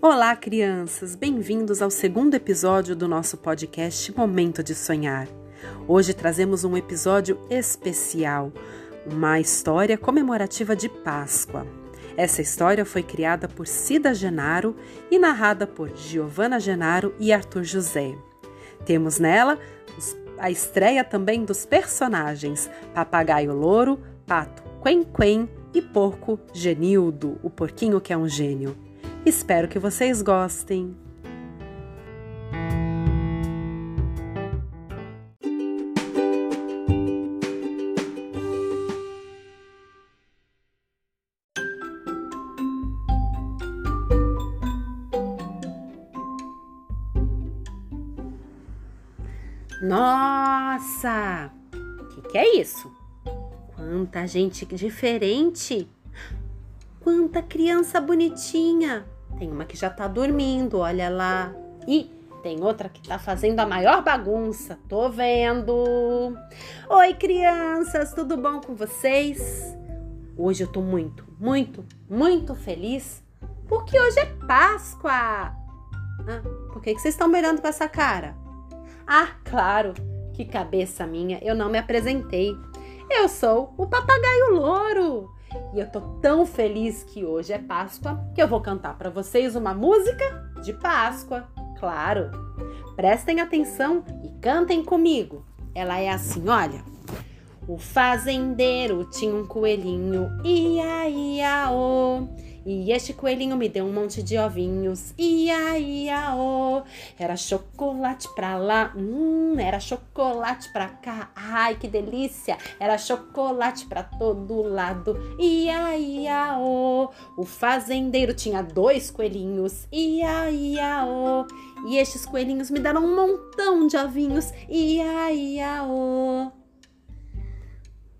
Olá, crianças! Bem-vindos ao segundo episódio do nosso podcast Momento de Sonhar. Hoje trazemos um episódio especial, uma história comemorativa de Páscoa. Essa história foi criada por Cida Genaro e narrada por Giovanna Genaro e Arthur José. Temos nela a estreia também dos personagens Papagaio Louro, Pato Quen Quen e Porco Genildo, o porquinho que é um gênio. Espero que vocês gostem. Nossa! O que, que é isso? Quanta gente diferente! Quanta criança bonitinha! Tem uma que já tá dormindo, olha lá. E tem outra que tá fazendo a maior bagunça, tô vendo. Oi, crianças, tudo bom com vocês? Hoje eu tô muito, muito, muito feliz porque hoje é Páscoa. Ah, por que, que vocês estão me olhando com essa cara? Ah, claro, que cabeça minha, eu não me apresentei. Eu sou o papagaio louro. E eu tô tão feliz que hoje é Páscoa que eu vou cantar para vocês uma música de Páscoa, claro. Prestem atenção e cantem comigo. Ela é assim, olha. O fazendeiro tinha um coelhinho, ia, ia, oh. E este coelhinho me deu um monte de ovinhos. Ia, ia, oh. Era chocolate pra lá, hum, era chocolate pra cá. Ai, que delícia! Era chocolate pra todo lado. Ia, ia, oh. O fazendeiro tinha dois coelhinhos. Ia, ia, oh. E estes coelhinhos me deram um montão de ovinhos. Ia, ia, oh.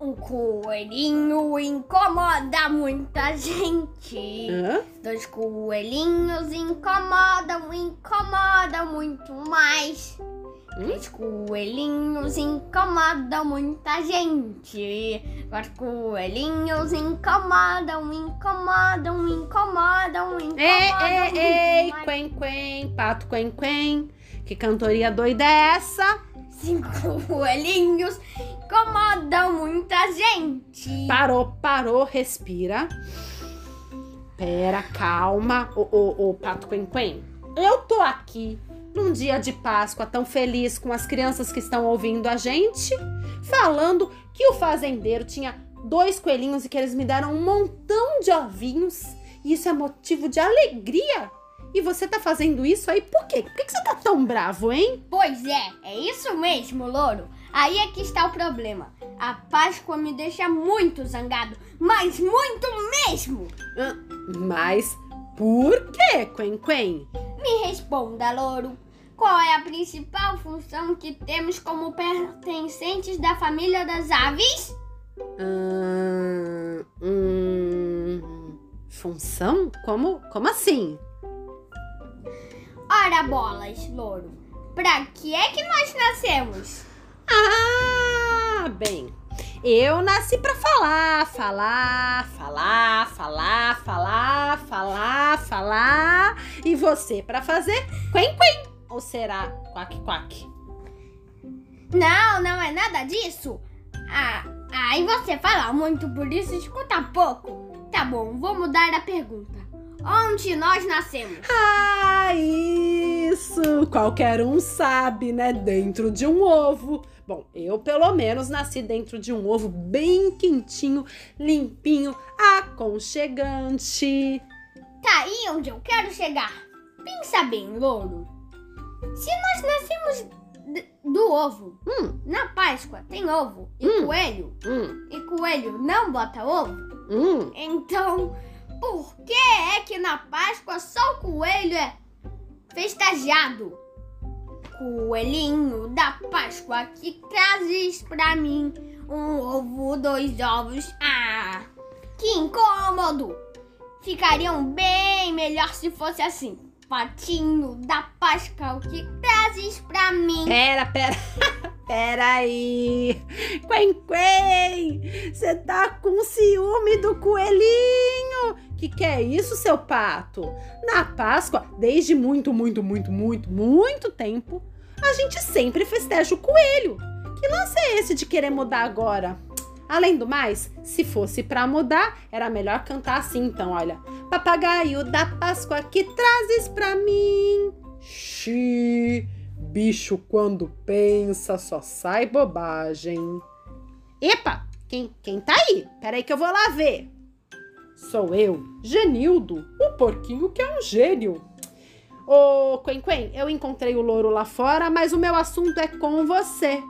Um coelhinho incomoda muita gente. Hã? Dois coelhinhos incomodam, incomodam muito mais. Três coelhinhos incomodam muita gente. Quatro coelhinhos incomodam, incomodam, incomodam, incomodam. Ei, ei, ei, quen, quen, pato, quen, quen. Que cantoria doida é essa? Cinco coelhinhos incomodam muita gente. Parou, parou, respira. Pera, calma. Ô, ô, ô, Pato Quen Quen, eu tô aqui num dia de Páscoa tão feliz com as crianças que estão ouvindo a gente, falando que o fazendeiro tinha dois coelhinhos e que eles me deram um montão de ovinhos. E isso é motivo de alegria. E você tá fazendo isso aí por quê? Por que que você tá tão bravo, hein? Pois é, é isso mesmo, louro. Aí é que está o problema. A Páscoa me deixa muito zangado, mas muito mesmo. Mas por quê, Quen Quen? Me responda, louro. Qual é a principal função que temos como pertencentes da família das aves? Hum, hum, função? Como, como assim? Ora bolas, louro. Pra que é que nós nascemos? Ah, bem, eu nasci pra falar, falar, falar, falar, falar, falar, falar, e você pra fazer quen quen, ou será quack quack? Não, não é nada disso. Ah, aí você fala muito, por isso escuta pouco. Tá bom, vou mudar a pergunta. Onde nós nascemos? Ah, isso! Qualquer um sabe, né? Dentro de um ovo. Bom, eu pelo menos nasci dentro de um ovo bem quentinho, limpinho, aconchegante. Tá aí onde eu quero chegar. Pensa bem, louro. Se nós nascemos do ovo, Hum, na Páscoa tem ovo e Hum. coelho, hum, e coelho não bota ovo, hum. então por que é que na Páscoa só o coelho é festejado? Coelhinho da Páscoa que trazes pra mim um ovo, dois ovos. Ah, que incômodo! Ficariam bem melhor se fosse assim. Patinho da Páscoa, o que trazes pra mim? Pera, pera. Pera aí. Quen Quen, você tá com ciúme do coelhinho Que que é isso, seu pato? Na Páscoa, desde muito, muito, muito, muito, muito tempo, a gente sempre festeja o coelho. Que lance é esse de querer mudar agora? Além do mais, se fosse para mudar, era melhor cantar assim, então, olha. Papagaio da Páscoa que trazes pra mim. Xi, bicho quando pensa só sai bobagem. Epa, quem, quem tá aí? Peraí que eu vou lá ver. Sou eu, Genildo, o porquinho que é um gênio. Ô, Quen Quen, eu encontrei o louro lá fora, mas o meu assunto é com você.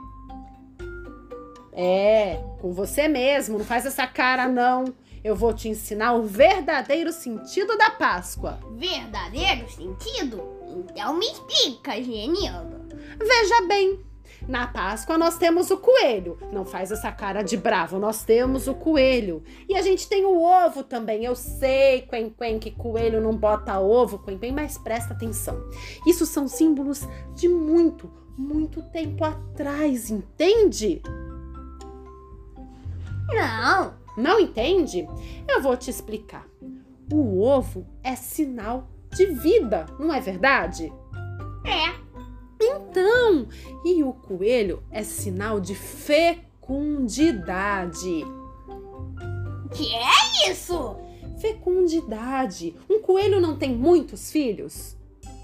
É, com você mesmo, não faz essa cara não. Eu vou te ensinar o verdadeiro sentido da Páscoa. Verdadeiro sentido? Então me explica, Genildo. Veja bem, na Páscoa nós temos o coelho. Não faz essa cara de bravo, nós temos o coelho. E a gente tem o ovo também. Eu sei, Quen Quen, que coelho não bota ovo, Quen Quen, mas presta atenção. Isso são símbolos de muito, muito tempo atrás, entende? Não. Não entende? Eu vou te explicar. O ovo é sinal de vida, não é verdade? É. E o coelho é sinal de fecundidade. Que é isso? Fecundidade. Um coelho não tem muitos filhos?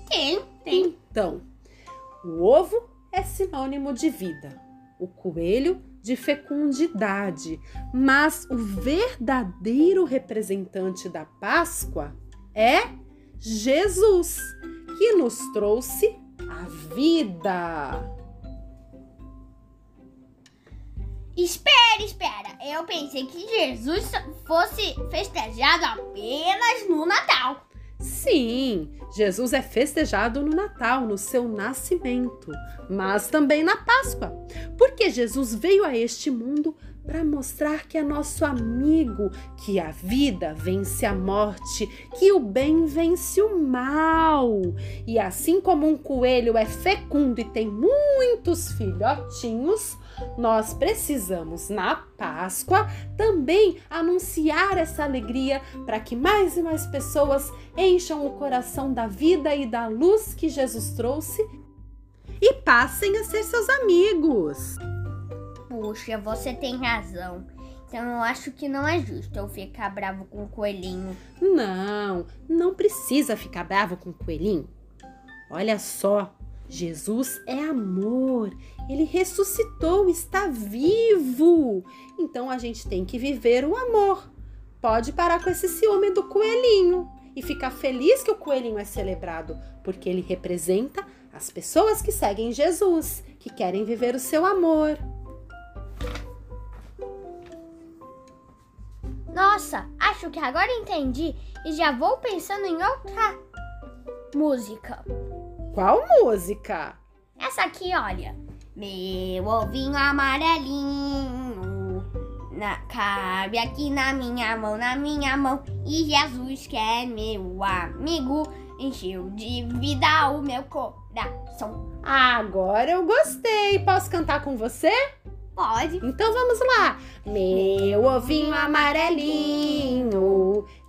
Tem, tem. Então, o ovo é sinônimo de vida. O coelho de fecundidade, mas o verdadeiro representante da Páscoa é Jesus, que nos trouxe a vida. Espera, espera. Eu pensei que Jesus fosse festejado apenas no Natal. Sim, Jesus é festejado no Natal, no seu nascimento, mas também na Páscoa, porque Jesus veio a este mundo para mostrar que é nosso amigo, que a vida vence a morte, que o bem vence o mal. E assim como um coelho é fecundo e tem muitos filhotinhos, nós precisamos na Páscoa também anunciar essa alegria para que mais e mais pessoas encham o coração da vida e da luz que Jesus trouxe e passem a ser seus amigos. Puxa, você tem razão. Então eu acho que não é justo eu ficar bravo com o coelhinho. Não, não precisa ficar bravo com o coelhinho. Olha só, Jesus é amor. Ele ressuscitou, está vivo. Então a gente tem que viver o amor. Pode parar com esse ciúme do coelhinho e ficar feliz que o coelhinho é celebrado, porque ele representa as pessoas que seguem Jesus, que querem viver o seu amor. Nossa, acho que agora entendi e já vou pensando em outra música. Qual música? Essa aqui, olha. Meu ovinho amarelinho na, cabe aqui na minha mão, na minha mão. E Jesus, que é meu amigo, encheu de vida o meu coração. Agora eu gostei. Posso cantar com você? Pode. Então vamos lá. Meu ovinho amarelinho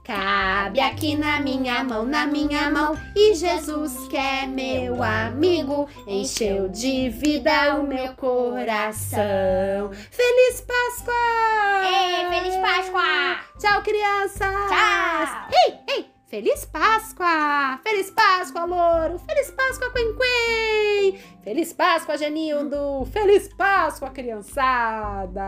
cabe aqui na minha mão, na minha mão. E Jesus, que é meu amigo, encheu de vida o meu coração. Feliz Páscoa! Ei, feliz Páscoa! Tchau, crianças! Tchau! Ei, ei! Feliz Páscoa! Feliz Páscoa, Louro! Feliz Páscoa, Quen! Feliz Páscoa, Genildo! Feliz Páscoa, criançada!